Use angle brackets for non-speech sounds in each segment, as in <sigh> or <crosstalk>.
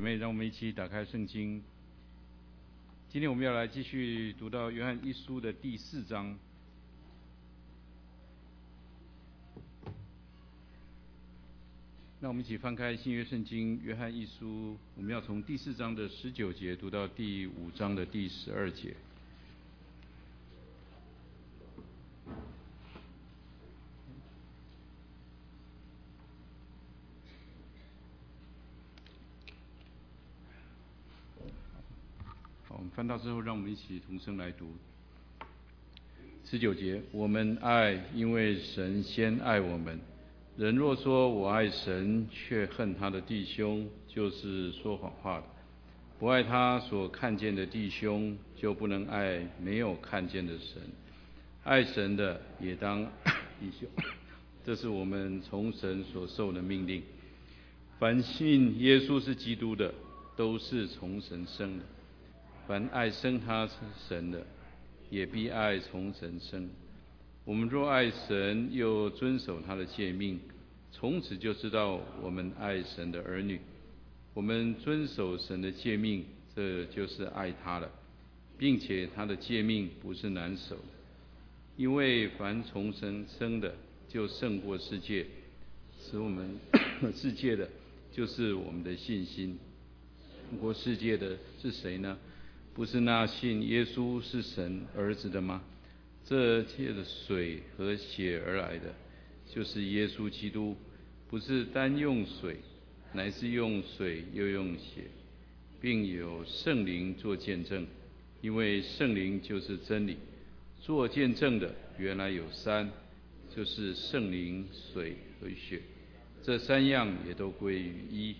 姐妹，让我们一起打开圣经。今天我们要来继续读到约翰一书的第四章。那我们一起翻开新约圣经约翰一书，我们要从第四章的十九节读到第五章的第十二节。看，到之后，让我们一起同声来读。十九节，我们爱，因为神先爱我们。人若说我爱神，却恨他的弟兄，就是说谎话的。不爱他所看见的弟兄，就不能爱没有看见的神。爱神的也当弟兄，这是我们从神所受的命令。凡信耶稣是基督的，都是从神生的。凡爱生他神的，也必爱从神生。我们若爱神，又遵守他的诫命，从此就知道我们爱神的儿女。我们遵守神的诫命，这就是爱他了，并且他的诫命不是难守，因为凡从神生的，就胜过世界。使我们 <coughs> 世界的，就是我们的信心。胜过世界的是谁呢？不是那信耶稣是神儿子的吗？这借着水和血而来的，就是耶稣基督，不是单用水，乃是用水又用血，并有圣灵做见证，因为圣灵就是真理。做见证的原来有三，就是圣灵、水和血，这三样也都归于一。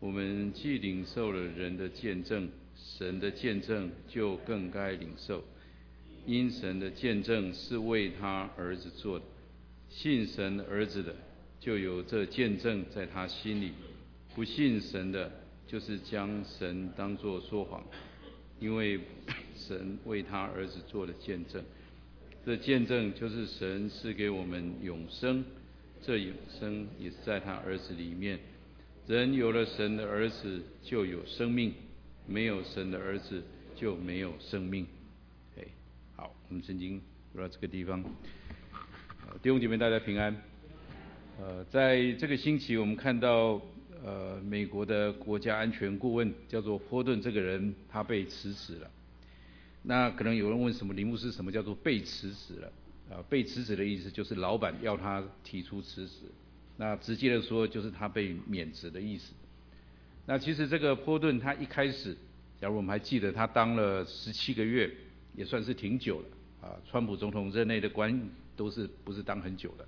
我们既领受了人的见证，神的见证就更该领受。因神的见证是为他儿子做的，信神儿子的，就有这见证在他心里；不信神的，就是将神当作说谎，因为神为他儿子做的见证。这见证就是神赐给我们永生，这永生也是在他儿子里面。人有了神的儿子，就有生命；没有神的儿子，就没有生命。哎好，我们曾经读到这个地方，弟兄姐妹，大家平安。呃，在这个星期，我们看到，呃，美国的国家安全顾问叫做波顿这个人，他被辞职了。那可能有人问，什么林牧师，什么叫做被辞职了？啊、呃，被辞职的意思就是老板要他提出辞职。那直接的说，就是他被免职的意思。那其实这个波顿他一开始，假如我们还记得，他当了十七个月。也算是挺久了啊，川普总统任内的官都是不是当很久的，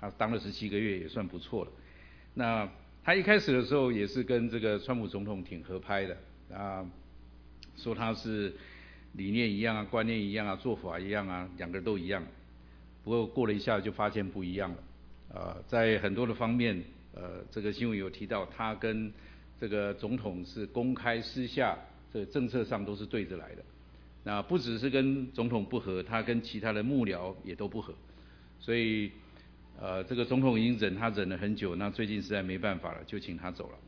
他当了十七个月也算不错了。那他一开始的时候也是跟这个川普总统挺合拍的啊，说他是理念一样啊，观念一样啊，做法一样啊，两个人都一样。不过过了一下就发现不一样了啊，在很多的方面，呃，这个新闻有提到他跟这个总统是公开私下，这个政策上都是对着来的。那不只是跟总统不合，他跟其他的幕僚也都不合，所以，呃，这个总统已经忍他忍了很久，那最近实在没办法了，就请他走了。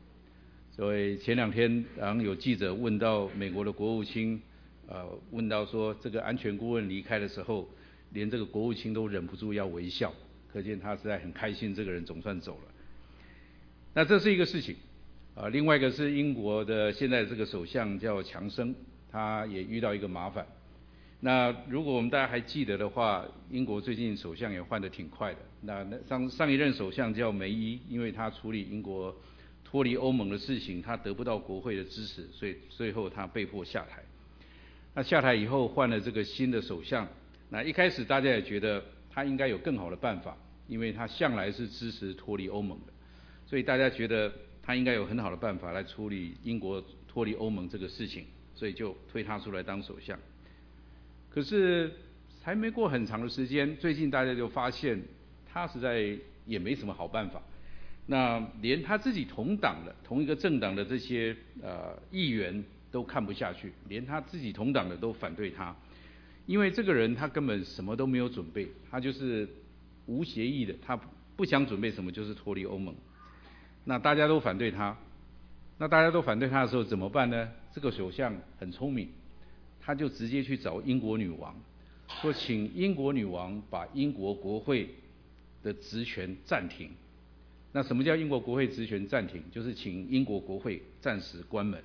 所以前两天，然后有记者问到美国的国务卿，呃，问到说这个安全顾问离开的时候，连这个国务卿都忍不住要微笑，可见他实在很开心，这个人总算走了。那这是一个事情，啊、另外一个是英国的现在这个首相叫强生。他也遇到一个麻烦。那如果我们大家还记得的话，英国最近首相也换得挺快的。那那上上一任首相叫梅伊，因为他处理英国脱离欧盟的事情，他得不到国会的支持，所以最后他被迫下台。那下台以后换了这个新的首相，那一开始大家也觉得他应该有更好的办法，因为他向来是支持脱离欧盟的，所以大家觉得他应该有很好的办法来处理英国脱离欧盟这个事情。所以就推他出来当首相，可是还没过很长的时间，最近大家就发现他实在也没什么好办法。那连他自己同党的、同一个政党的这些呃议员都看不下去，连他自己同党的都反对他，因为这个人他根本什么都没有准备，他就是无协议的，他不想准备什么就是脱离欧盟。那大家都反对他。那大家都反对他的时候怎么办呢？这个首相很聪明，他就直接去找英国女王，说请英国女王把英国国会的职权暂停。那什么叫英国国会职权暂停？就是请英国国会暂时关门。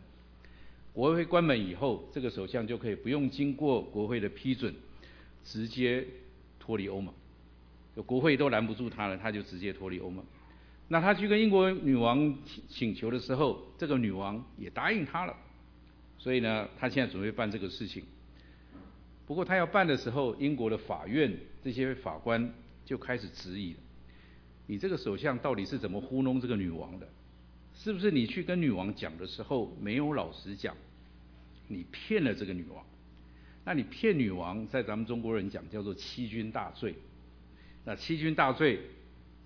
国会关门以后，这个首相就可以不用经过国会的批准，直接脱离欧盟。就国会都拦不住他了，他就直接脱离欧盟。那他去跟英国女王请求的时候，这个女王也答应他了。所以呢，他现在准备办这个事情。不过他要办的时候，英国的法院这些法官就开始质疑了。你这个首相到底是怎么糊弄这个女王的？是不是你去跟女王讲的时候没有老实讲？你骗了这个女王？那你骗女王，在咱们中国人讲叫做欺君大罪。那欺君大罪，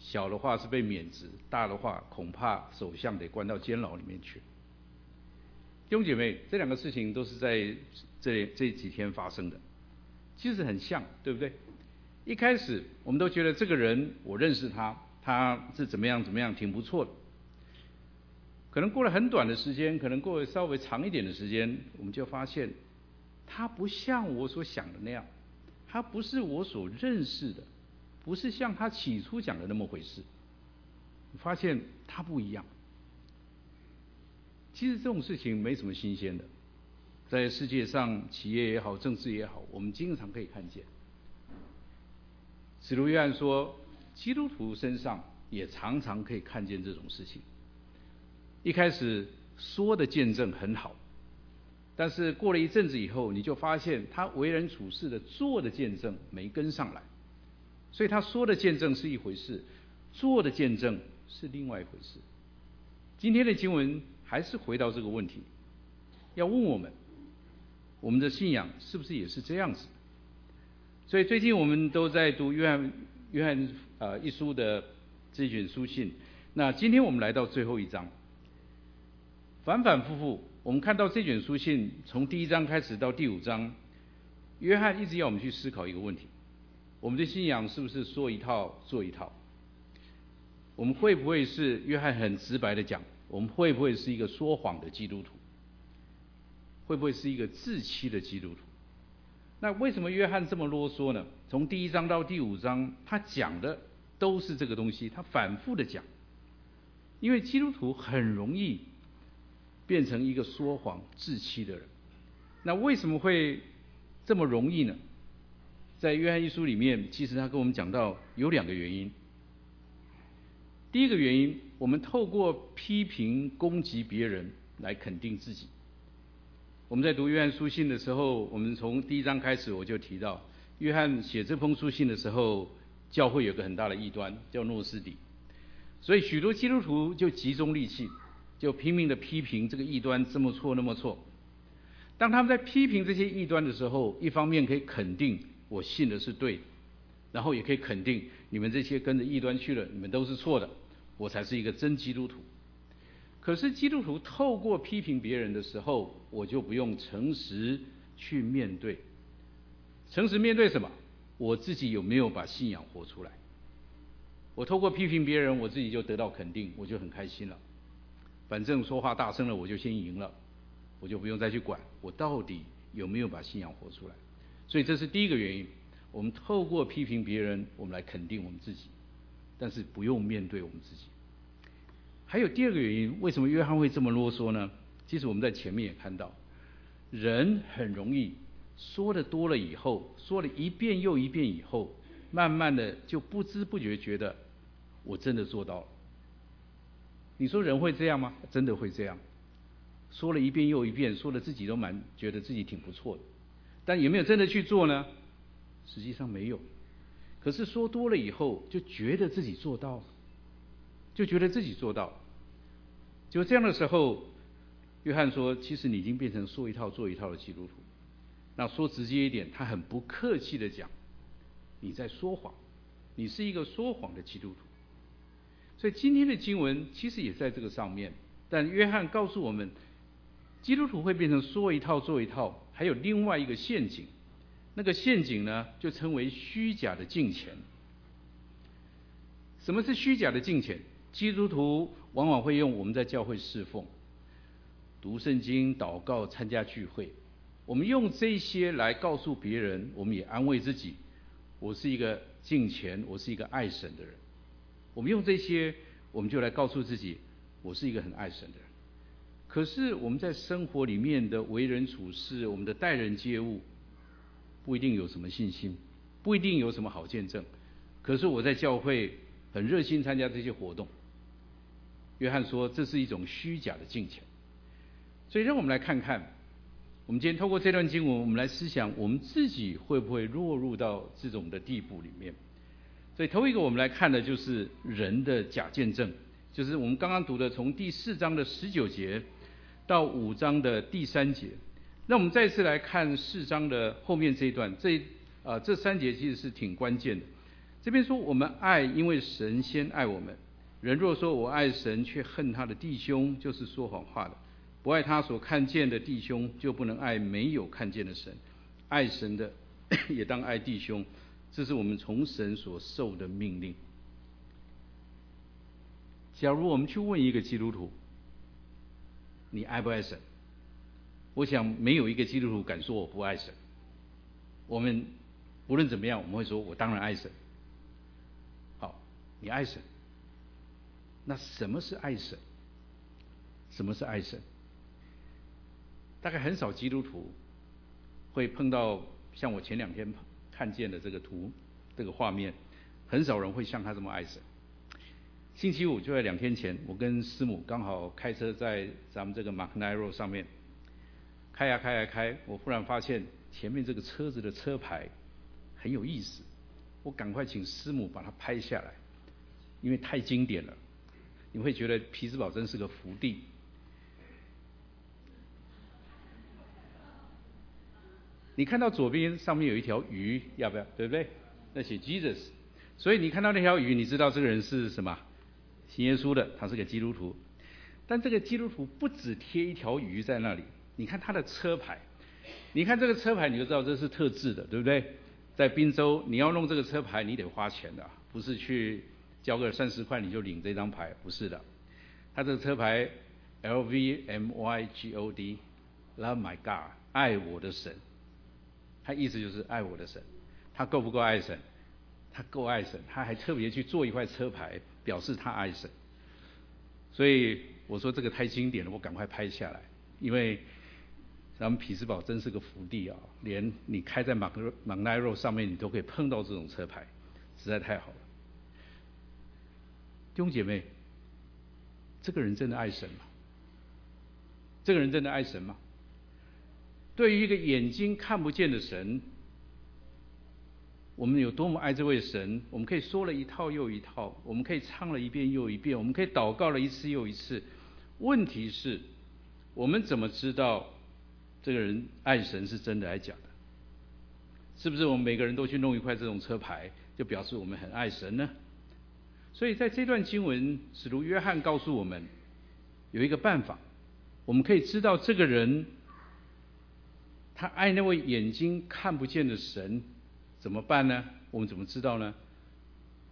小的话是被免职，大的话恐怕首相得关到监牢里面去。弟兄姐妹，这两个事情都是在这这几天发生的，其实很像，对不对？一开始我们都觉得这个人我认识他。他是怎么样怎么样，挺不错的。可能过了很短的时间，可能过了稍微长一点的时间，我们就发现，他不像我所想的那样，他不是我所认识的，不是像他起初讲的那么回事。发现他不一样。其实这种事情没什么新鲜的，在世界上，企业也好，政治也好，我们经常可以看见。使徒约翰说。基督徒身上也常常可以看见这种事情。一开始说的见证很好，但是过了一阵子以后，你就发现他为人处事的做的见证没跟上来。所以他说的见证是一回事，做的见证是另外一回事。今天的经文还是回到这个问题，要问我们，我们的信仰是不是也是这样子？所以最近我们都在读约翰。约翰呃一书的这卷书信，那今天我们来到最后一章，反反复复，我们看到这卷书信从第一章开始到第五章，约翰一直要我们去思考一个问题：我们的信仰是不是说一套做一套？我们会不会是约翰很直白的讲，我们会不会是一个说谎的基督徒？会不会是一个自欺的基督徒？那为什么约翰这么啰嗦呢？从第一章到第五章，他讲的都是这个东西，他反复的讲。因为基督徒很容易变成一个说谎、自欺的人。那为什么会这么容易呢？在约翰一书里面，其实他跟我们讲到有两个原因。第一个原因，我们透过批评、攻击别人来肯定自己。我们在读约翰书信的时候，我们从第一章开始我就提到，约翰写这封书信的时候，教会有个很大的异端，叫诺斯底，所以许多基督徒就集中力气，就拼命的批评这个异端这么错那么错。当他们在批评这些异端的时候，一方面可以肯定我信的是对的，然后也可以肯定你们这些跟着异端去了，你们都是错的，我才是一个真基督徒。可是基督徒透过批评别人的时候，我就不用诚实去面对。诚实面对什么？我自己有没有把信仰活出来？我透过批评别人，我自己就得到肯定，我就很开心了。反正说话大声了，我就先赢了，我就不用再去管我到底有没有把信仰活出来。所以这是第一个原因。我们透过批评别人，我们来肯定我们自己，但是不用面对我们自己。还有第二个原因，为什么约翰会这么啰嗦呢？其实我们在前面也看到，人很容易说的多了以后，说了一遍又一遍以后，慢慢的就不知不觉觉得我真的做到了。你说人会这样吗？真的会这样，说了一遍又一遍，说的自己都蛮觉得自己挺不错的，但有没有真的去做呢？实际上没有。可是说多了以后，就觉得自己做到了。就觉得自己做到，就这样的时候，约翰说：“其实你已经变成说一套做一套的基督徒。”那说直接一点，他很不客气的讲：“你在说谎，你是一个说谎的基督徒。”所以今天的经文其实也在这个上面，但约翰告诉我们，基督徒会变成说一套做一套，还有另外一个陷阱，那个陷阱呢，就称为虚假的敬虔。什么是虚假的敬虔？基督徒往往会用我们在教会侍奉，读圣经、祷告、参加聚会。我们用这些来告诉别人，我们也安慰自己：我是一个敬虔，我是一个爱神的人。我们用这些，我们就来告诉自己，我是一个很爱神的人。可是我们在生活里面的为人处事，我们的待人接物，不一定有什么信心，不一定有什么好见证。可是我在教会很热心参加这些活动。约翰说，这是一种虚假的敬虔。所以让我们来看看，我们今天透过这段经文，我们来思想我们自己会不会落入到这种的地步里面。所以头一个我们来看的就是人的假见证，就是我们刚刚读的从第四章的十九节。到五章的第三节，那我们再次来看四章的后面这一段，这啊这三节其实是挺关键的。这边说我们爱，因为神先爱我们。人若说我爱神，却恨他的弟兄，就是说谎话的。不爱他所看见的弟兄，就不能爱没有看见的神。爱神的 <coughs> 也当爱弟兄，这是我们从神所受的命令。假如我们去问一个基督徒，你爱不爱神？我想没有一个基督徒敢说我不爱神。我们无论怎么样，我们会说我当然爱神。好，你爱神。那什么是爱神？什么是爱神？大概很少基督徒会碰到像我前两天看见的这个图，这个画面，很少人会像他这么爱神。星期五就在两天前，我跟师母刚好开车在咱们这个 MacNiro 上面开呀开呀开，我忽然发现前面这个车子的车牌很有意思，我赶快请师母把它拍下来，因为太经典了，你会觉得皮兹堡真是个福地。你看到左边上面有一条鱼，要不要？对不对？那写 Jesus，所以你看到那条鱼，你知道这个人是什么？信耶稣的，他是个基督徒，但这个基督徒不只贴一条鱼在那里，你看他的车牌，你看这个车牌你就知道这是特制的，对不对？在宾州你要弄这个车牌，你得花钱的，不是去交个三十块你就领这张牌，不是的。他这个车牌 L V M Y G O D，Love My God，爱我的神，他意思就是爱我的神，他够不够爱神？他够爱神，他还特别去做一块车牌。表示他爱神，所以我说这个太经典了，我赶快拍下来。因为咱们匹兹堡真是个福地啊，连你开在马克马奈路上面，你都可以碰到这种车牌，实在太好了。弟兄姐妹，这个人真的爱神吗？这个人真的爱神吗？对于一个眼睛看不见的神。我们有多么爱这位神，我们可以说了一套又一套，我们可以唱了一遍又一遍，我们可以祷告了一次又一次。问题是，我们怎么知道这个人爱神是真的还是假的？是不是我们每个人都去弄一块这种车牌，就表示我们很爱神呢？所以在这段经文，使徒约翰告诉我们，有一个办法，我们可以知道这个人他爱那位眼睛看不见的神。怎么办呢？我们怎么知道呢？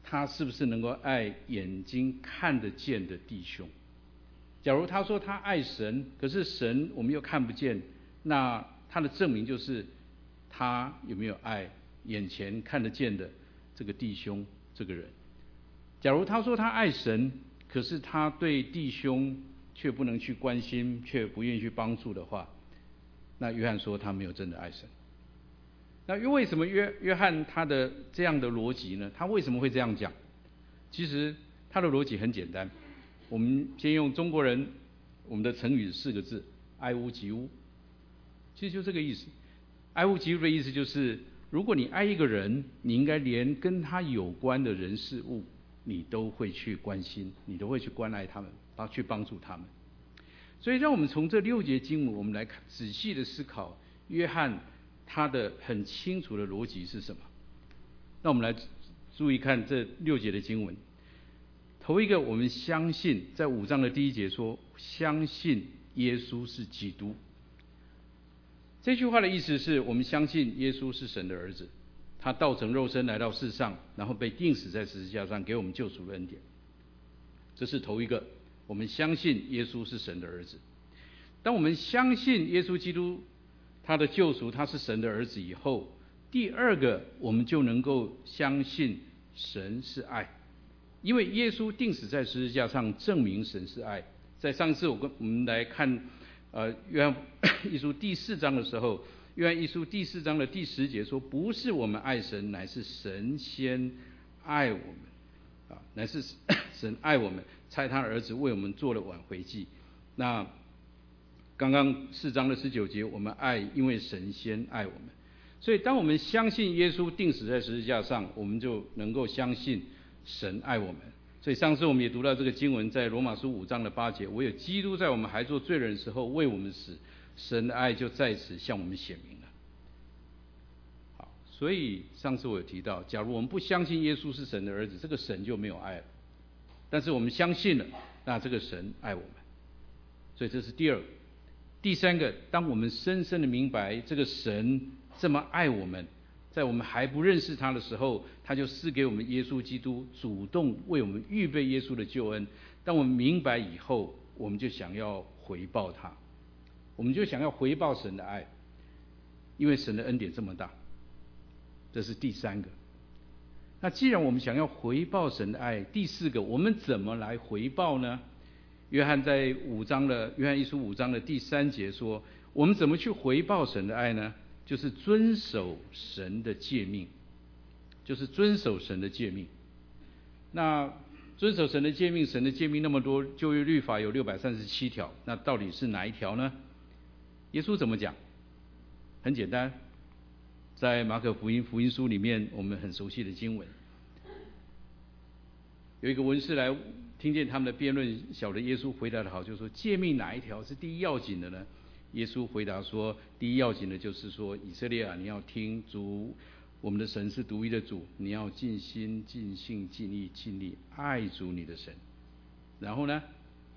他是不是能够爱眼睛看得见的弟兄？假如他说他爱神，可是神我们又看不见，那他的证明就是他有没有爱眼前看得见的这个弟兄这个人？假如他说他爱神，可是他对弟兄却不能去关心，却不愿意去帮助的话，那约翰说他没有真的爱神。那又为什么约约翰他的这样的逻辑呢？他为什么会这样讲？其实他的逻辑很简单。我们先用中国人我们的成语四个字：爱屋及乌。其实就这个意思。爱屋及乌的意思就是，如果你爱一个人，你应该连跟他有关的人事物，你都会去关心，你都会去关爱他们，帮去帮助他们。所以，让我们从这六节经文，我们来看仔细的思考约翰。他的很清楚的逻辑是什么？那我们来注意看这六节的经文。头一个，我们相信，在五章的第一节说，相信耶稣是基督。这句话的意思是我们相信耶稣是神的儿子，他道成肉身来到世上，然后被钉死在十字架上，给我们救赎的恩典。这是头一个，我们相信耶稣是神的儿子。当我们相信耶稣基督他的救赎，他是神的儿子以后，第二个我们就能够相信神是爱，因为耶稣钉死在十字架上，证明神是爱。在上次我跟我们来看呃约翰 <coughs> 一书第四章的时候，约翰一书第四章的第十节说：“不是我们爱神，乃是神先爱我们。”啊，乃是神爱我们，<coughs> 差他儿子为我们做了挽回祭。那刚刚四章的十九节，我们爱，因为神先爱我们。所以，当我们相信耶稣钉死在十字架上，我们就能够相信神爱我们。所以上次我们也读到这个经文，在罗马书五章的八节，唯有基督在我们还做罪人的时候为我们死，神的爱就在此向我们显明了。好，所以上次我有提到，假如我们不相信耶稣是神的儿子，这个神就没有爱了。但是我们相信了，那这个神爱我们。所以这是第二个。第三个，当我们深深的明白这个神这么爱我们，在我们还不认识他的时候，他就赐给我们耶稣基督，主动为我们预备耶稣的救恩。当我们明白以后，我们就想要回报他，我们就想要回报神的爱，因为神的恩典这么大。这是第三个。那既然我们想要回报神的爱，第四个，我们怎么来回报呢？约翰在五章的约翰一书五章的第三节说：“我们怎么去回报神的爱呢？就是遵守神的诫命，就是遵守神的诫命。那遵守神的诫命，神的诫命那么多，旧约律法有六百三十七条，那到底是哪一条呢？耶稣怎么讲？很简单，在马可福音福音书里面，我们很熟悉的经文，有一个文士来。”听见他们的辩论，晓得耶稣回答的好，就说：诫命哪一条是第一要紧的呢？耶稣回答说：第一要紧的就是说，以色列啊，你要听主，我们的神是独一的主，你要尽心、尽性、尽意、尽力爱主你的神。然后呢，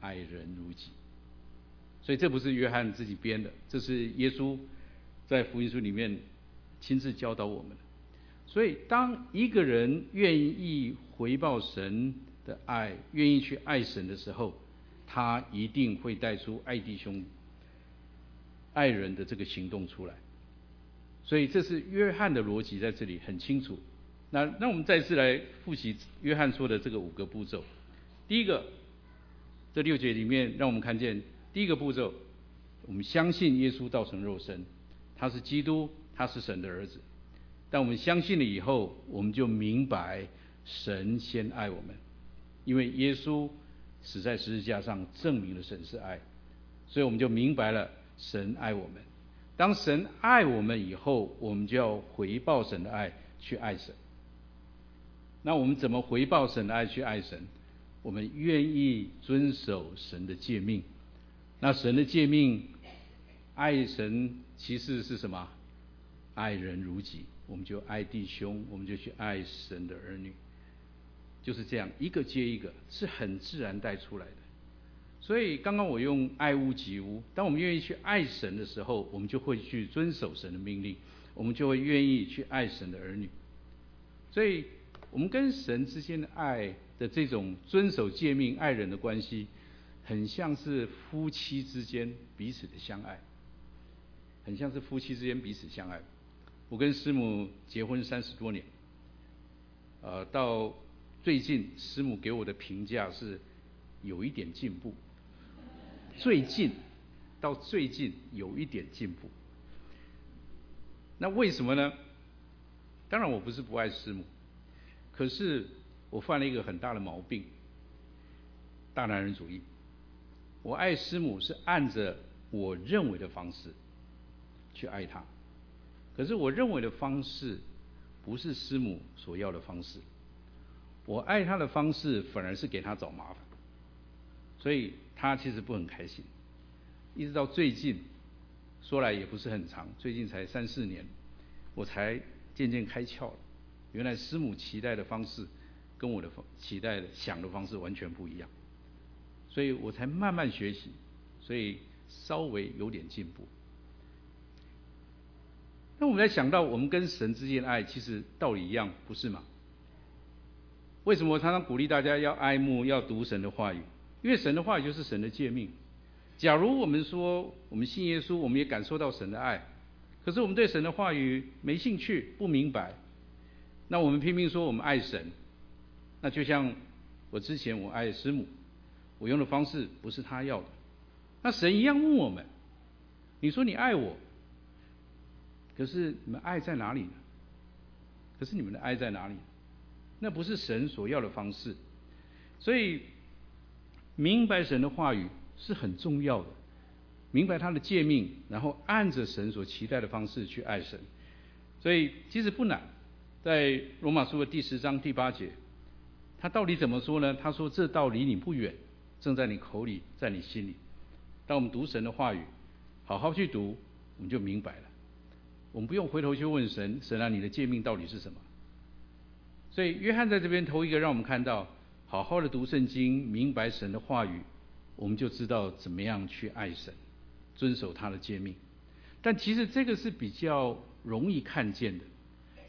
爱人如己。所以这不是约翰自己编的，这是耶稣在福音书里面亲自教导我们的。所以，当一个人愿意回报神。的爱，愿意去爱神的时候，他一定会带出爱弟兄、爱人的这个行动出来。所以这是约翰的逻辑在这里很清楚。那那我们再次来复习约翰说的这个五个步骤。第一个，这六节里面让我们看见第一个步骤，我们相信耶稣道成肉身，他是基督，他是神的儿子。但我们相信了以后，我们就明白神先爱我们。因为耶稣死在十字架上，证明了神是爱，所以我们就明白了神爱我们。当神爱我们以后，我们就要回报神的爱，去爱神。那我们怎么回报神的爱，去爱神？我们愿意遵守神的诫命。那神的诫命，爱神其实是什么？爱人如己。我们就爱弟兄，我们就去爱神的儿女。就是这样，一个接一个，是很自然带出来的。所以刚刚我用爱屋及乌，当我们愿意去爱神的时候，我们就会去遵守神的命令，我们就会愿意去爱神的儿女。所以，我们跟神之间的爱的这种遵守诫命、爱人的关系，很像是夫妻之间彼此的相爱，很像是夫妻之间彼此相爱。我跟师母结婚三十多年，呃，到。最近师母给我的评价是有一点进步，最近到最近有一点进步。那为什么呢？当然我不是不爱师母，可是我犯了一个很大的毛病，大男人主义。我爱师母是按着我认为的方式去爱她，可是我认为的方式不是师母所要的方式。我爱他的方式反而是给他找麻烦，所以他其实不很开心。一直到最近，说来也不是很长，最近才三四年，我才渐渐开窍了。原来师母期待的方式跟我的期待的想的方式完全不一样，所以我才慢慢学习，所以稍微有点进步。那我们在想到我们跟神之间的爱，其实道理一样，不是吗？为什么常常鼓励大家要爱慕、要读神的话语？因为神的话语就是神的诫命，假如我们说我们信耶稣，我们也感受到神的爱，可是我们对神的话语没兴趣、不明白，那我们拼命说我们爱神，那就像我之前我爱师母，我用的方式不是他要的，那神一样问我们：你说你爱我，可是你们爱在哪里呢？可是你们的爱在哪里？那不是神所要的方式，所以明白神的话语。是很重要的，明白他的诫命，然后按着神所期待的方式去爱神，所以其实不难。在罗马书的第十章第八节，他到底怎么说呢？他说：“这道离你不远，正在你口里，在你心里。”当我们读神的话语，好好去读，我们就明白了。我们不用回头去问神：“神啊，你的诫命到底是什么？”所以约翰在这边头一个让我们看到，好好的读圣经，明白神的话语。我们就知道怎么样去爱神，遵守他的诫命。但其实这个是比较容易看见的。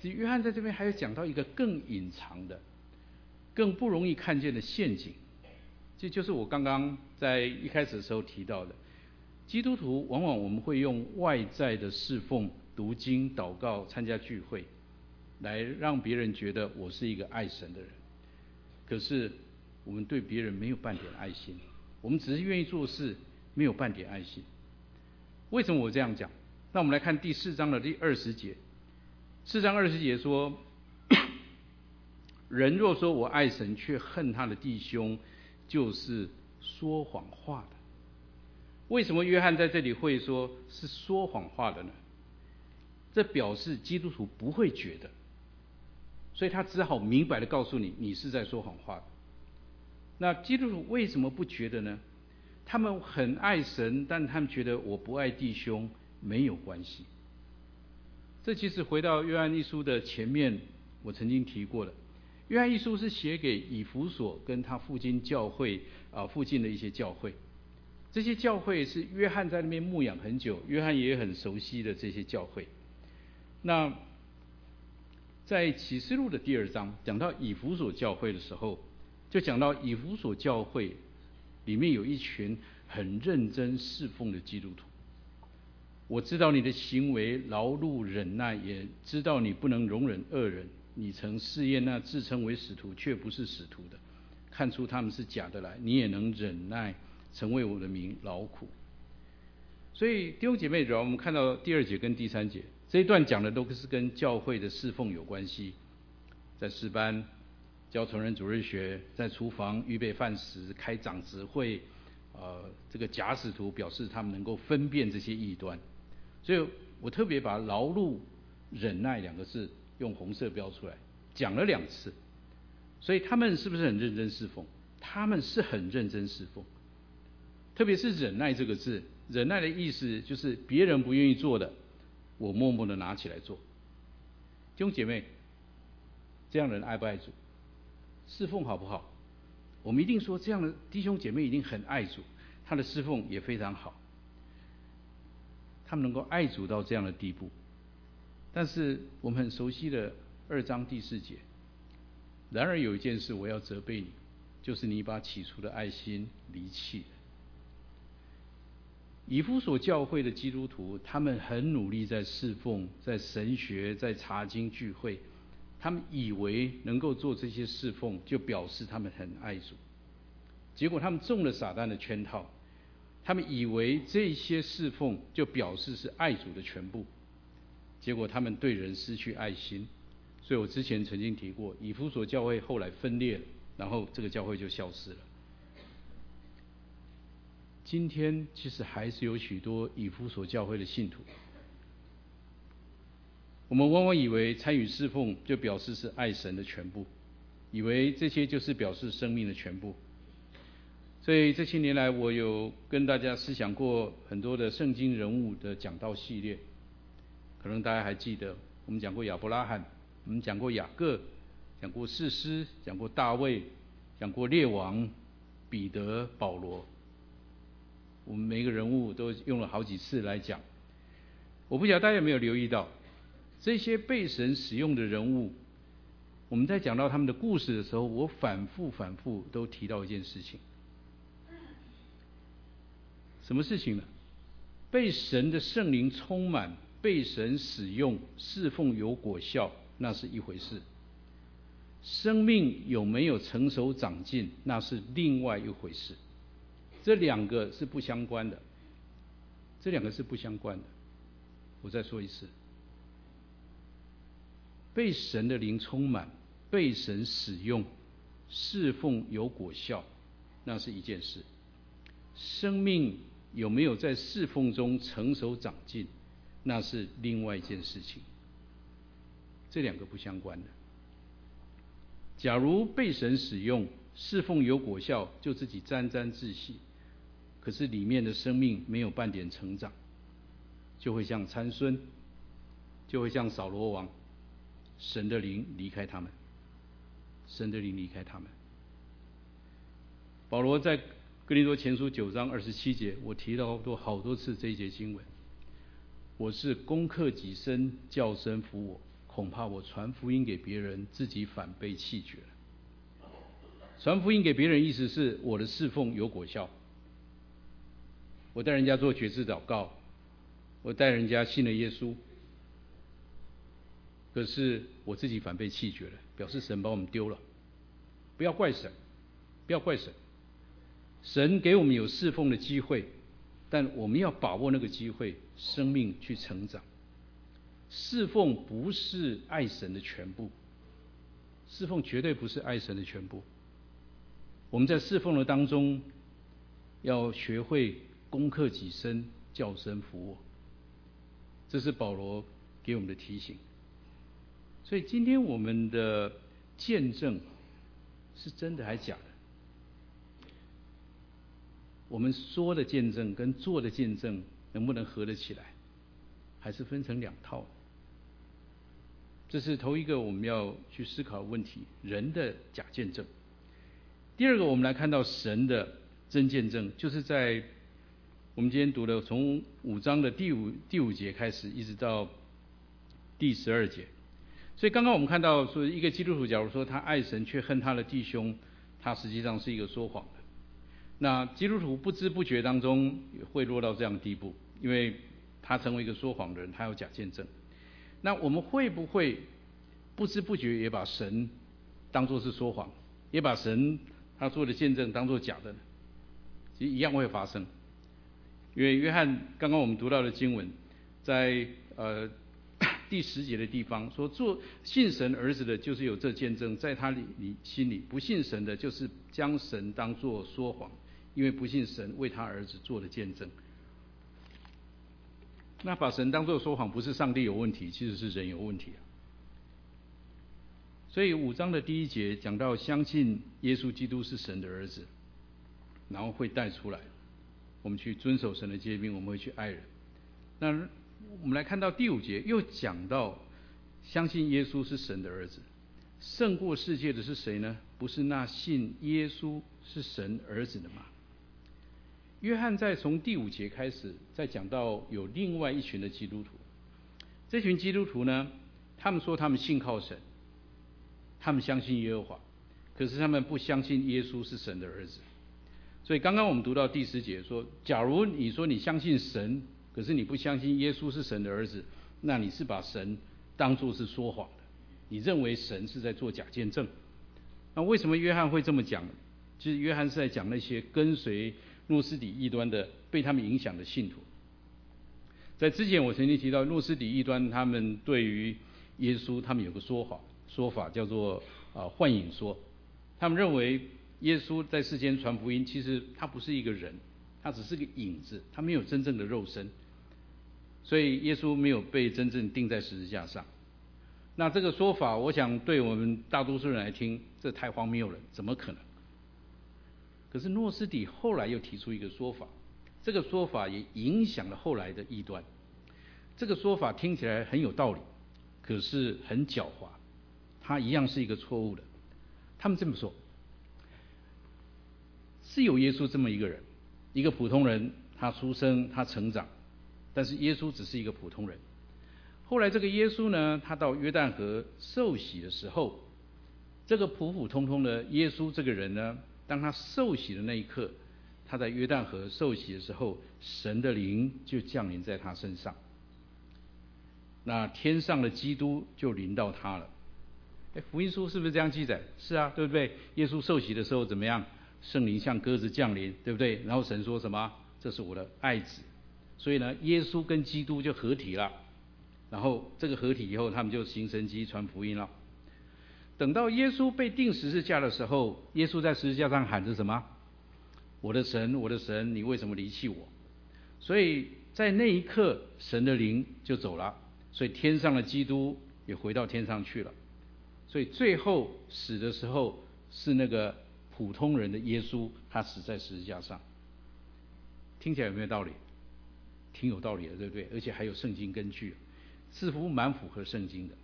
其实约翰在这边还有讲到一个更隐藏的、更不容易看见的陷阱，这就是我刚刚在一开始的时候提到的。基督徒往往我们会用外在的侍奉、读经、祷告、参加聚会，来让别人觉得我是一个爱神的人。可是我们对别人没有半点爱心。我们只是愿意做事，没有半点爱心。为什么我这样讲？那我们来看第四章的第二十节。四章二十节说：“ <coughs> 人若说我爱神，却恨他的弟兄，就是说谎话的。”为什么约翰在这里会说是说谎话的呢？这表示基督徒不会觉得，所以他只好明白的告诉你，你是在说谎话。那基督徒为什么不觉得呢？他们很爱神，但他们觉得我不爱弟兄没有关系。这其实回到约翰一书的前面，我曾经提过了。约翰一书是写给以弗所跟他附近教会啊附近的一些教会，这些教会是约翰在那边牧养很久，约翰也很熟悉的这些教会。那在启示录的第二章讲到以弗所教会的时候。就讲到以弗所教会里面有一群很认真侍奉的基督徒。我知道你的行为劳碌忍耐，也知道你不能容忍恶人。你曾试验那自称为使徒却不是使徒的，看出他们是假的来。你也能忍耐，成为我的名劳苦。所以弟兄姐妹，主要我们看到第二节跟第三节这一段讲的都是跟教会的侍奉有关系，在诗班。教成人主日学，在厨房预备饭食，开长执会，呃，这个假使徒表示他们能够分辨这些异端，所以我特别把劳碌忍耐两个字用红色标出来，讲了两次。所以他们是不是很认真侍奉？他们是很认真侍奉，特别是忍耐这个字，忍耐的意思就是别人不愿意做的，我默默的拿起来做。弟兄姐妹，这样的人爱不爱主？侍奉好不好？我们一定说这样的弟兄姐妹一定很爱主，他的侍奉也非常好。他们能够爱主到这样的地步，但是我们很熟悉的二章第四节。然而有一件事我要责备你，就是你把起初的爱心离弃了。以弗所教会的基督徒，他们很努力在侍奉，在神学，在查经聚会。他们以为能够做这些侍奉，就表示他们很爱主。结果他们中了撒旦的圈套。他们以为这些侍奉就表示是爱主的全部。结果他们对人失去爱心。所以我之前曾经提过，以弗所教会后来分裂，然后这个教会就消失了。今天其实还是有许多以弗所教会的信徒。我们往往以为参与侍奉就表示是爱神的全部，以为这些就是表示生命的全部。所以这些年来，我有跟大家思想过很多的圣经人物的讲道系列。可能大家还记得，我们讲过亚伯拉罕，我们讲过雅各，讲过士师，讲过大卫，讲过列王，彼得、保罗。我们每一个人物都用了好几次来讲。我不晓得大家有没有留意到。这些被神使用的人物，我们在讲到他们的故事的时候，我反复反复都提到一件事情：什么事情呢？被神的圣灵充满，被神使用，侍奉有果效，那是一回事；生命有没有成熟长进，那是另外一回事。这两个是不相关的，这两个是不相关的。我再说一次，被神的灵充满，被神使用，侍奉有果效，那是一件事；生命有没有在侍奉中成熟长进，那是另外一件事情。这两个不相关的。假如被神使用，侍奉有果效，就自己沾沾自喜。可是里面的生命没有半点成长，就会像参孙，就会像扫罗王，神的灵离开他们，神的灵离开他们。保罗在哥林多前书九章二十七节，我提到过好多次这一节经文。我是攻克己身，叫神服我，恐怕我传福音给别人，自己反被弃绝。传福音给别人，意思是我的侍奉有果效。我带人家做决志祷告，我带人家信了耶稣，可是我自己反被弃绝了，表示神把我们丢了。不要怪神，不要怪神。神给我们有侍奉的机会，但我们要把握那个机会，生命去成长。侍奉不是爱神的全部，侍奉绝对不是爱神的全部。我们在侍奉的当中，要学会。攻克己身，叫神服我。这是保罗给我们的提醒。所以今天我们的见证是真的还是假的？我们说的见证跟做的见证能不能合得起来？还是分成两套？这是头一个我们要去思考的问题：人的假见证。第二个，我们来看到神的真见证，就是在。我们今天读的从五章的第五第五节开始，一直到第十二节。所以刚刚我们看到说，一个基督徒假如说他爱神却恨他的弟兄，他实际上是一个说谎的。那基督徒不知不觉当中会落到这样的地步，因为他成为一个说谎的人，他有假见证。那我们会不会不知不觉也把神当作是说谎，也把神他做的见证当作假的呢？其实一样会发生。因为约翰刚刚我们读到的经文，在呃 <coughs> 第十节的地方说，做信神儿子的，就是有这见证，在他里里心里；不信神的，就是将神当作说谎，因为不信神为他儿子做的见证。那把神当作说谎，不是上帝有问题，其实是人有问题啊。所以五章的第一节讲到，相信耶稣基督是神的儿子，然后会带出来。我们去遵守神的诫命，我们会去爱人。那我们来看到第五节，又讲到相信耶稣是神的儿子，胜过世界的是谁呢？不是那信耶稣是神儿子的吗？约翰在从第五节开始，在讲到有另外一群的基督徒，这群基督徒呢，他们说他们信靠神，他们相信耶和华，可是他们不相信耶稣是神的儿子。所以刚刚我们读到第十节说，假如你说你相信神，可是你不相信耶稣是神的儿子，那你是把神当作是说谎的，你认为神是在做假见证。那为什么约翰会这么讲？其实约翰是在讲那些跟随诺斯底异端的、被他们影响的信徒。在之前我曾经提到，诺斯底异端他们对于耶稣，他们有个说法，说法叫做啊幻影说，他们认为。耶稣在世间传福音，其实他不是一个人，他只是个影子，他没有真正的肉身，所以耶稣没有被真正钉在十字架上。那这个说法，我想对我们大多数人来听，这太荒谬了，怎么可能？可是诺斯底后来又提出一个说法，这个说法也影响了后来的异端。这个说法听起来很有道理，可是很狡猾，它一样是一个错误的。他们这么说。是有耶稣这么一个人，一个普通人，他出生，他成长，但是耶稣只是一个普通人。后来这个耶稣呢，他到约旦河受洗的时候，这个普普通通的耶稣这个人呢，当他受洗的那一刻，他在约旦河受洗的时候，神的灵就降临在他身上。那天上的基督就临到他了。哎，福音书是不是这样记载？是啊，对不对？耶稣受洗的时候怎么样？圣灵像鸽子降临，对不对？然后神说什么？这是我的爱子。所以呢，耶稣跟基督就合体了。然后这个合体以后，他们就行神迹传福音了。等到耶稣被钉十字架的时候，耶稣在十字架上喊着什么？我的神，我的神，你为什么离弃我？所以在那一刻，神的灵就走了。所以天上的基督也回到天上去了，所以最后死的时候是那个普通人的耶稣，他死在十字架上。听起来有没有道理？挺有道理的，对不对？而且还有圣经根据，似乎蛮符合圣经的。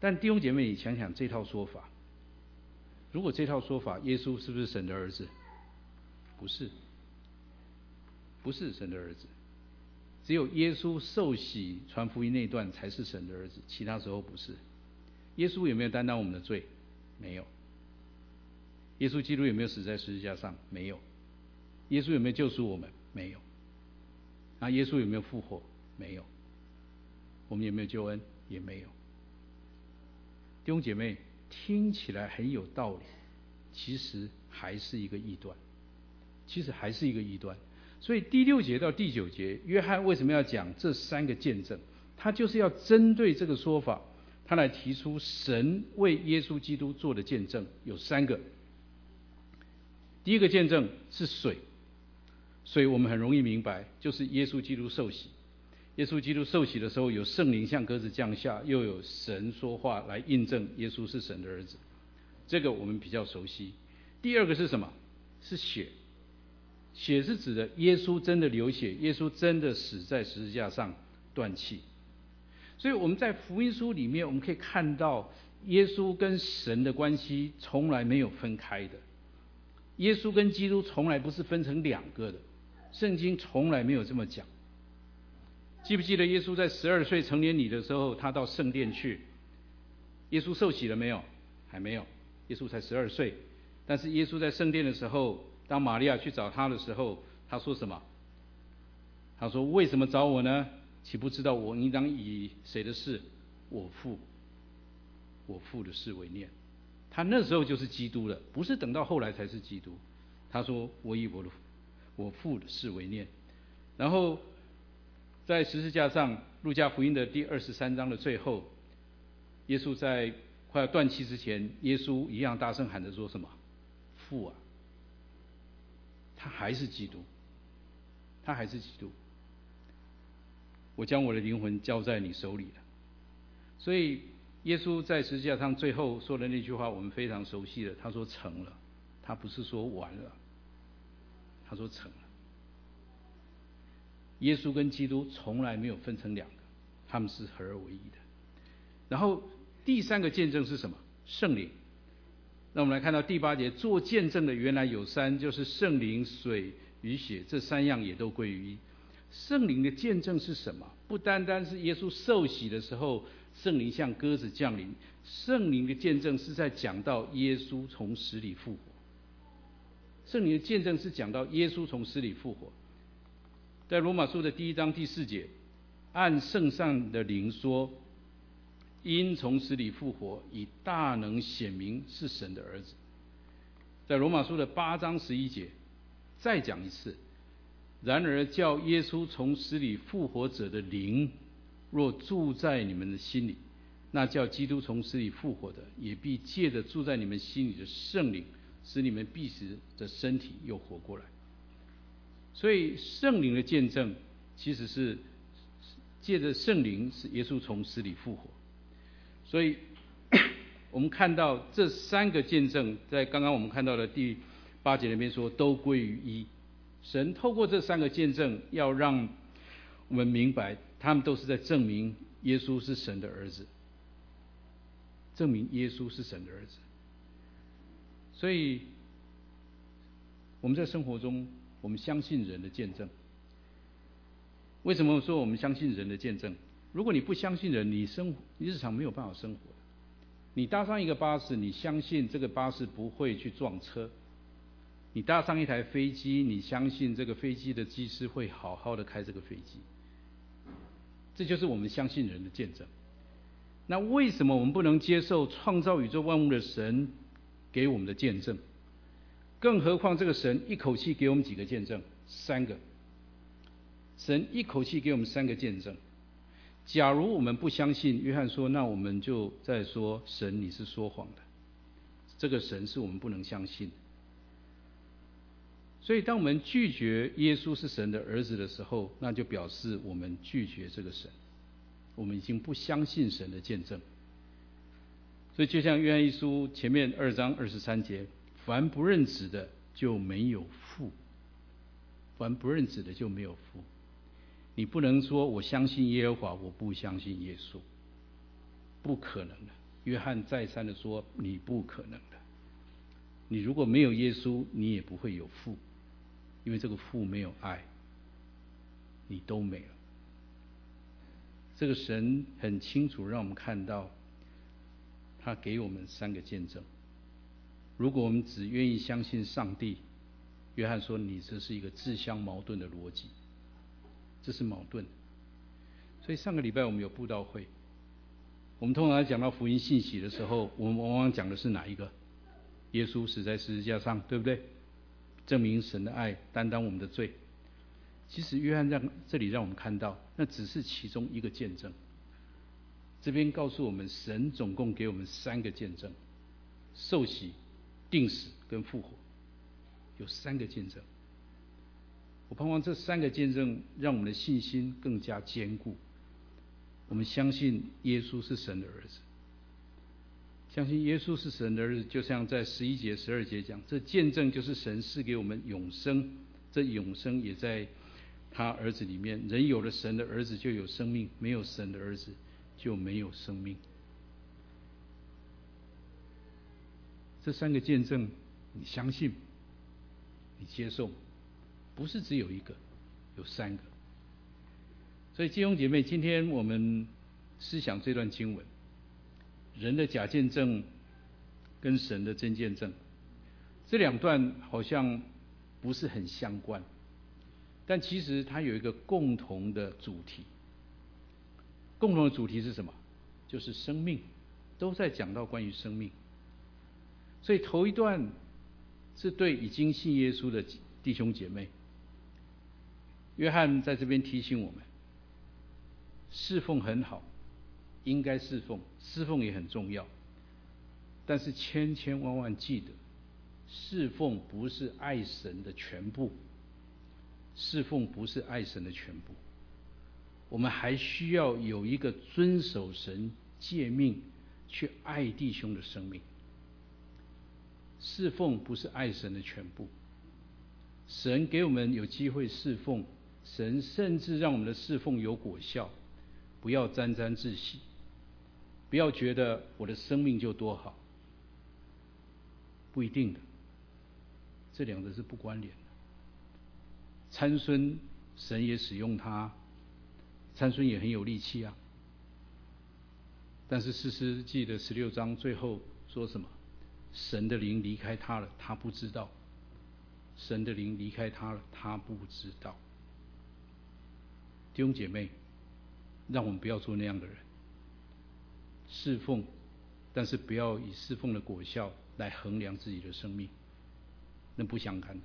但弟兄姐妹，你想想这套说法，如果这套说法，耶稣是不是神的儿子？不是，不是神的儿子。只有耶稣受洗传福音那段才是神的儿子，其他时候不是。耶稣有没有担当我们的罪？没有。耶稣基督有没有死在十字架上？没有。耶稣有没有救赎我们？没有。那耶稣有没有复活？没有。我们有没有救恩？也没有。弟兄姐妹，听起来很有道理，其实还是一个异端。其实还是一个异端。所以第六节到第九节，约翰为什么要讲这三个见证？他就是要针对这个说法，他来提出神为耶稣基督做的见证有三个。第一个见证是水，所以我们很容易明白，就是耶稣基督受洗。耶稣基督受洗的时候，有圣灵像鸽子降下，又有神说话来印证耶稣是神的儿子，这个我们比较熟悉。第二个是什么？是血。血是指的耶稣真的流血，耶稣真的死在十字架上断气。所以我们在福音书里面，我们可以看到耶稣跟神的关系从来没有分开的。耶稣跟基督从来不是分成两个的，圣经从来没有这么讲。记不记得耶稣在十二岁成年礼的时候，他到圣殿去？耶稣受洗了没有？还没有，耶稣才十二岁。但是耶稣在圣殿的时候。当玛利亚去找他的时候，他说什么？他说：“为什么找我呢？岂不知道我应当以谁的事？我父，我父的事为念。”他那时候就是基督了，不是等到后来才是基督。他说：“我以我的我父的事为念。”然后在十字架上，路加福音的第二十三章的最后，耶稣在快要断气之前，耶稣一样大声喊着说什么：“父啊！”他还是基督，他还是基督。我将我的灵魂交在你手里了。所以，耶稣在十字架上最后说的那句话，我们非常熟悉的。他说：“成了。”他不是说完了，他说：“成了。”耶稣跟基督从来没有分成两个，他们是合而为一的。然后第三个见证是什么？圣灵。那我们来看到第八节，做见证的原来有三，就是圣灵、水与血，这三样也都归于一。圣灵的见证是什么？不单单是耶稣受洗的时候，圣灵像鸽子降临，圣灵的见证是在讲到耶稣从死里复活。圣灵的见证是讲到耶稣从死里复活。在罗马书的第一章第四节，按圣上的灵说。因从死里复活，以大能显明是神的儿子。在罗马书的八章十一节，再讲一次。然而叫耶稣从死里复活者的灵，若住在你们的心里，那叫基督从死里复活的，也必借着住在你们心里的圣灵，使你们必死的身体又活过来。所以圣灵的见证，其实是借着圣灵使耶稣从死里复活。所以，<coughs> 我们看到这三个见证，在刚刚我们看到的第八节里面说，都归于一。神透过这三个见证，要让我们明白，他们都是在证明耶稣是神的儿子，证明耶稣是神的儿子。所以，我们在生活中，我们相信人的见证。为什么说我们相信人的见证？如果你不相信人，你生你日常没有办法生活。你搭上一个巴士，你相信这个巴士不会去撞车，你搭上一台飞机，你相信这个飞机的机师会好好的开这个飞机，这就是我们相信人的见证。那为什么我们不能接受创造宇宙万物的神给我们的见证？更何况这个神一口气给我们几个见证？三个。神一口气给我们三个见证。假如我们不相信，约翰说，那我们就在说神你是说谎的。这个神是我们不能相信。所以，当我们拒绝耶稣是神的儿子的时候，那就表示我们拒绝这个神，我们已经不相信神的见证。所以，就像约翰一书前面二章二十三节：“凡不认子的就没有父，凡不认子的就没有父。”你不能说我相信耶和华，我不相信耶稣，不可能的。约翰再三的说：“你不可能的。你如果没有耶稣，你也不会有父。”因为这个父没有爱，你都没了。这个神很清楚让我们看到，他给我们三个见证。如果我们只愿意相信上帝，约翰说，你这是一个自相矛盾的逻辑，这是矛盾。所以上个礼拜我们有布道会，我们通常讲到福音信息的时候，我们往往讲的是哪一个？耶稣死在十字架上，对不对？证明神的爱，担当我们的罪。其实约翰让这里让我们看到，那只是其中一个见证。这边告诉我们，神总共给我们三个见证：受洗、钉死跟复活，有三个见证。我盼望这三个见证让我们的信心更加坚固。我们相信耶稣是神的儿子。相信耶稣是神的儿子，就像在十一节、十二节讲，这见证就是神赐给我们永生，这永生也在他儿子里面。人有了神的儿子就有生命，没有神的儿子就没有生命。这三个见证，你相信，你接受，不是只有一个，有三个。所以弟兄姐妹，今天我们思想这段经文。人的假见证跟神的真见证，这两段好像不是很相关，但其实它有一个共同的主题。共同的主题是什么？就是生命，都在讲到关于生命。所以头一段是对已经信耶稣的弟兄姐妹，约翰在这边提醒我们，侍奉很好。应该侍奉，侍奉也很重要。但是千千万万记得，侍奉不是爱神的全部。侍奉不是爱神的全部。我们还需要有一个遵守神诫命、去爱弟兄的生命。侍奉不是爱神的全部。神给我们有机会侍奉，神甚至让我们的侍奉有果效，不要沾沾自喜。不要觉得我的生命就多好，不一定的，这两个是不关联的。参孙，神也使用他，参孙也很有力气啊。但是士师记的十六章最后说什么？神的灵离开他了，他不知道。神的灵离开他了，他不知道。弟兄姐妹，让我们不要做那样的人。侍奉，但是不要以侍奉的果效来衡量自己的生命，那不相干的。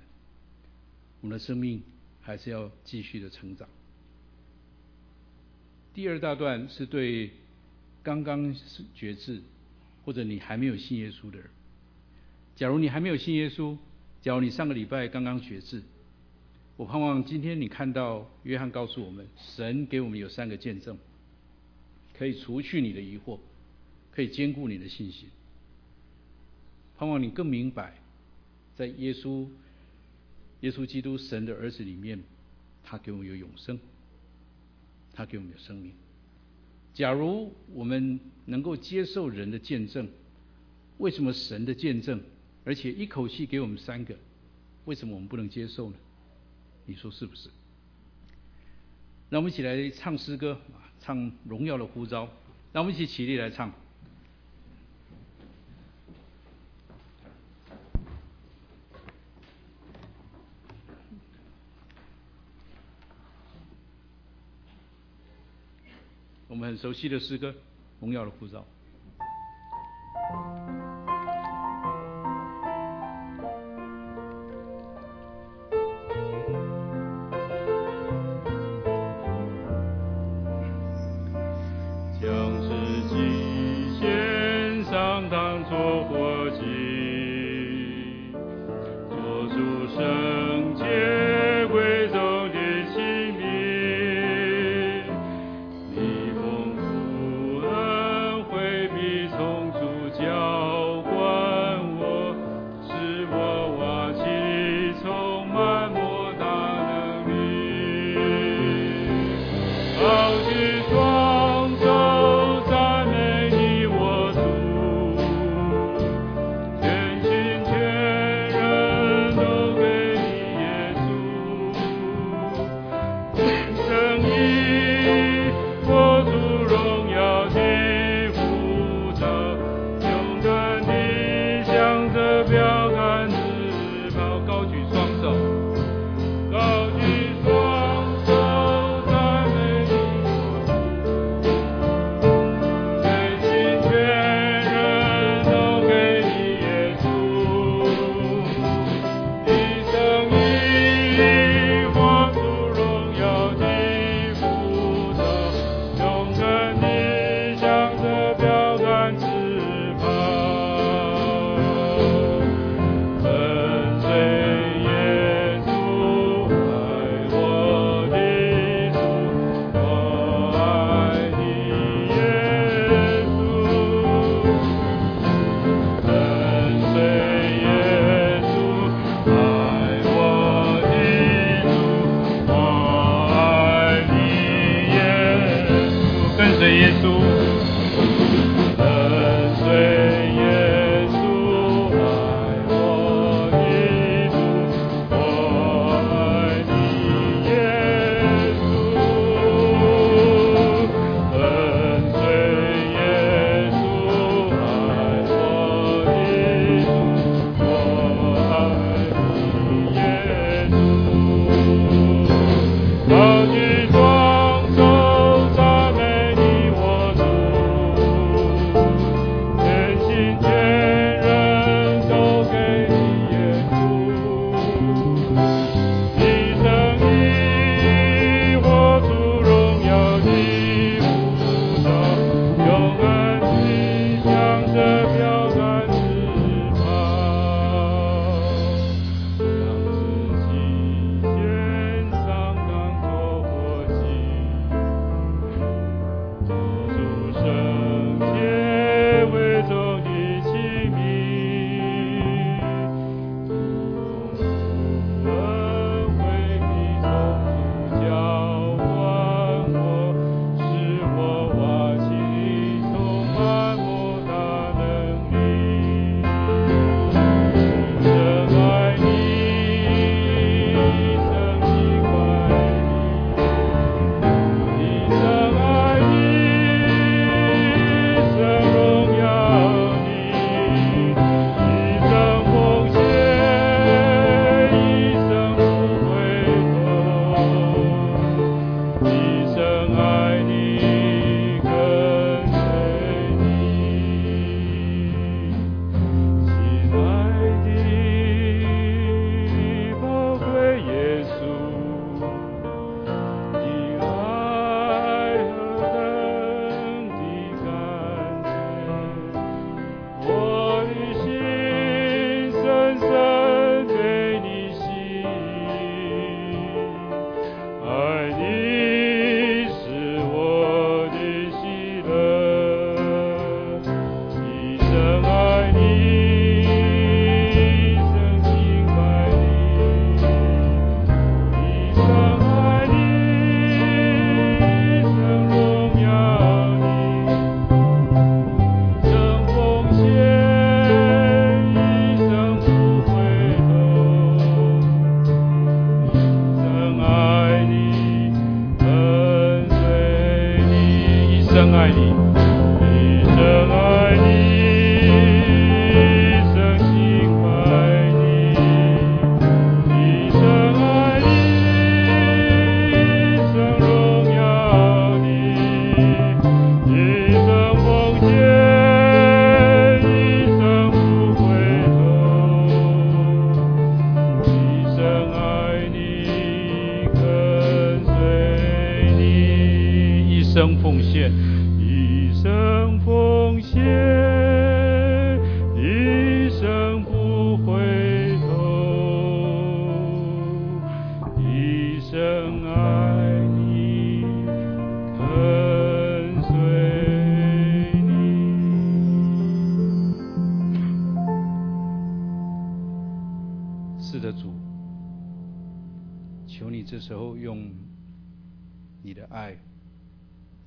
我们的生命还是要继续的成长。第二大段是对刚刚决志或者你还没有信耶稣的人。假如你还没有信耶稣，假如你上个礼拜刚刚决志，我盼望今天你看到约翰告诉我们，神给我们有三个见证，可以除去你的疑惑。可以兼顾你的信心，盼望你更明白，在耶稣、耶稣基督神的儿子里面，他给我们有永生，他给我们有生命。假如我们能够接受人的见证，为什么神的见证，而且一口气给我们三个，为什么我们不能接受呢？你说是不是？让我们一起来唱诗歌，唱《荣耀的呼召》。让我们一起起立来唱。我们很熟悉的诗歌《荣耀的护照》。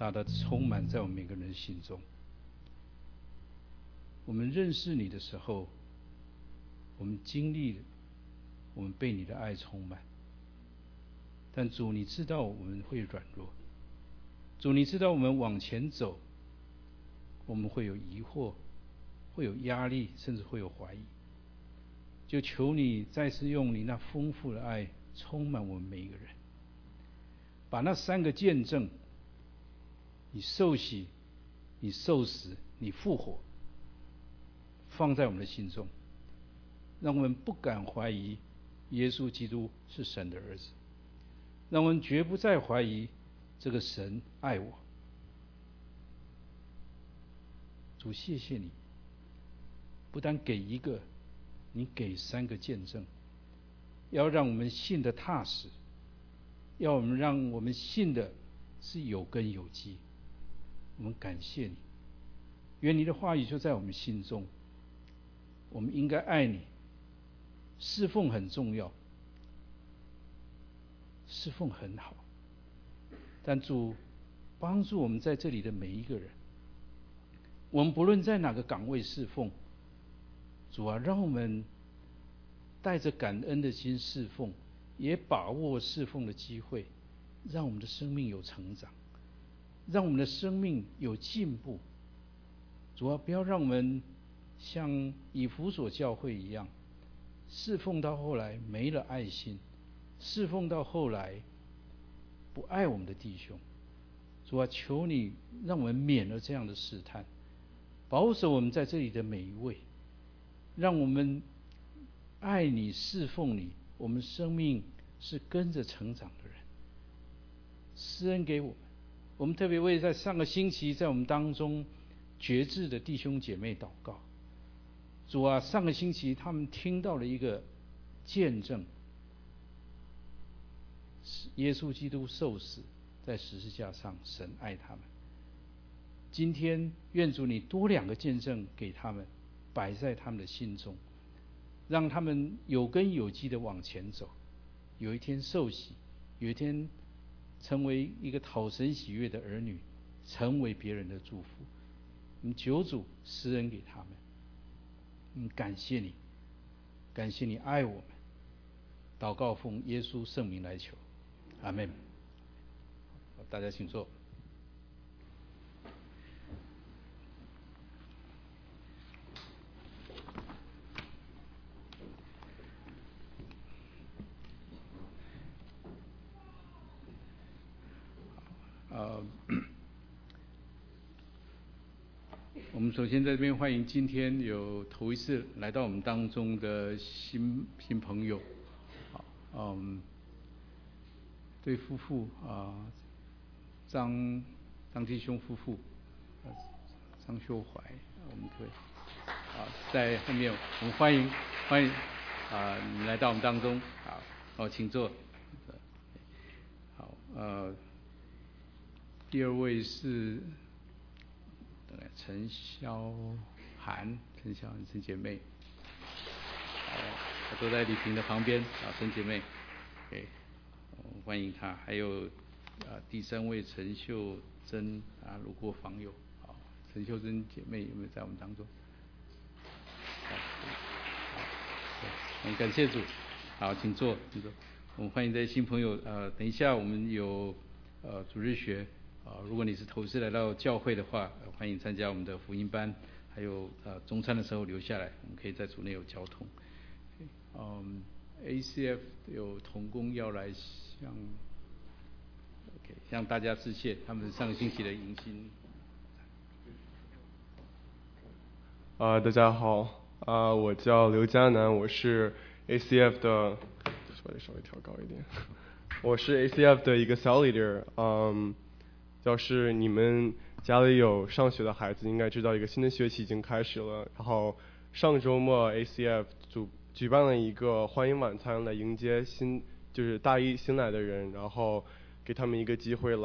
大的充满在我们每个人心中。我们认识你的时候，我们经历，我们被你的爱充满。但主，你知道我们会软弱，主，你知道我们往前走，我们会有疑惑，会有压力，甚至会有怀疑。就求你再次用你那丰富的爱充满我们每一个人，把那三个见证。你受洗，你受死，你复活，放在我们的心中，让我们不敢怀疑耶稣基督是神的儿子，让我们绝不再怀疑这个神爱我。主，谢谢你，不但给一个，你给三个见证，要让我们信得踏实，要我们让我们信的是有根有基。我们感谢你，愿你的话语就在我们心中。我们应该爱你，侍奉很重要，侍奉很好。但主帮助我们在这里的每一个人，我们不论在哪个岗位侍奉，主啊，让我们带着感恩的心侍奉，也把握侍奉的机会，让我们的生命有成长。让我们的生命有进步，主啊，不要让我们像以弗所教会一样，侍奉到后来没了爱心，侍奉到后来不爱我们的弟兄。主啊，求你让我们免了这样的试探，保守我们在这里的每一位，让我们爱你、侍奉你，我们生命是跟着成长的人。施恩给我。我们特别为在上个星期在我们当中绝志的弟兄姐妹祷告。主啊，上个星期他们听到了一个见证，耶稣基督受死在十字架上，神爱他们。今天愿主你多两个见证给他们，摆在他们的心中，让他们有根有基的往前走。有一天受洗，有一天。成为一个讨神喜悦的儿女，成为别人的祝福。我们求主施恩给他们。嗯，感谢你，感谢你爱我们。祷告奉耶稣圣名来求，阿门。大家请坐。我首先在这边欢迎今天有头一次来到我们当中的新新朋友，好，嗯，对夫妇啊，张张继兄夫妇，张秀怀，我们对，啊，在后面我们欢迎欢迎啊，你来到我们当中，好，好，请坐，好，呃，第二位是。陈潇涵，陈潇涵，陈姐妹，好，她坐在李萍的旁边，啊，陈姐妹，对，欢迎她。还有啊，第三位陈秀珍啊，路过访友，好，陈秀珍姐妹有没有在我们当中？好，好，感谢主，好，请坐，请坐。我们欢迎这些新朋友，呃，等一下我们有呃主日学。啊，如果你是头次来到教会的话，欢迎参加我们的福音班，还有呃中餐的时候留下来，我们可以在组内有交通。嗯，ACF 有同工要来向，OK 向大家致谢，他们上个星期的迎新。啊，大家好，啊，我叫刘嘉南，我是 ACF 的，把这稍微调高一点，<laughs> 我是 ACF 的一个小 leader，嗯。要是你们家里有上学的孩子，应该知道一个新的学期已经开始了。然后上周末 ACF 组举办了一个欢迎晚餐来迎接新就是大一新来的人，然后给他们一个机会来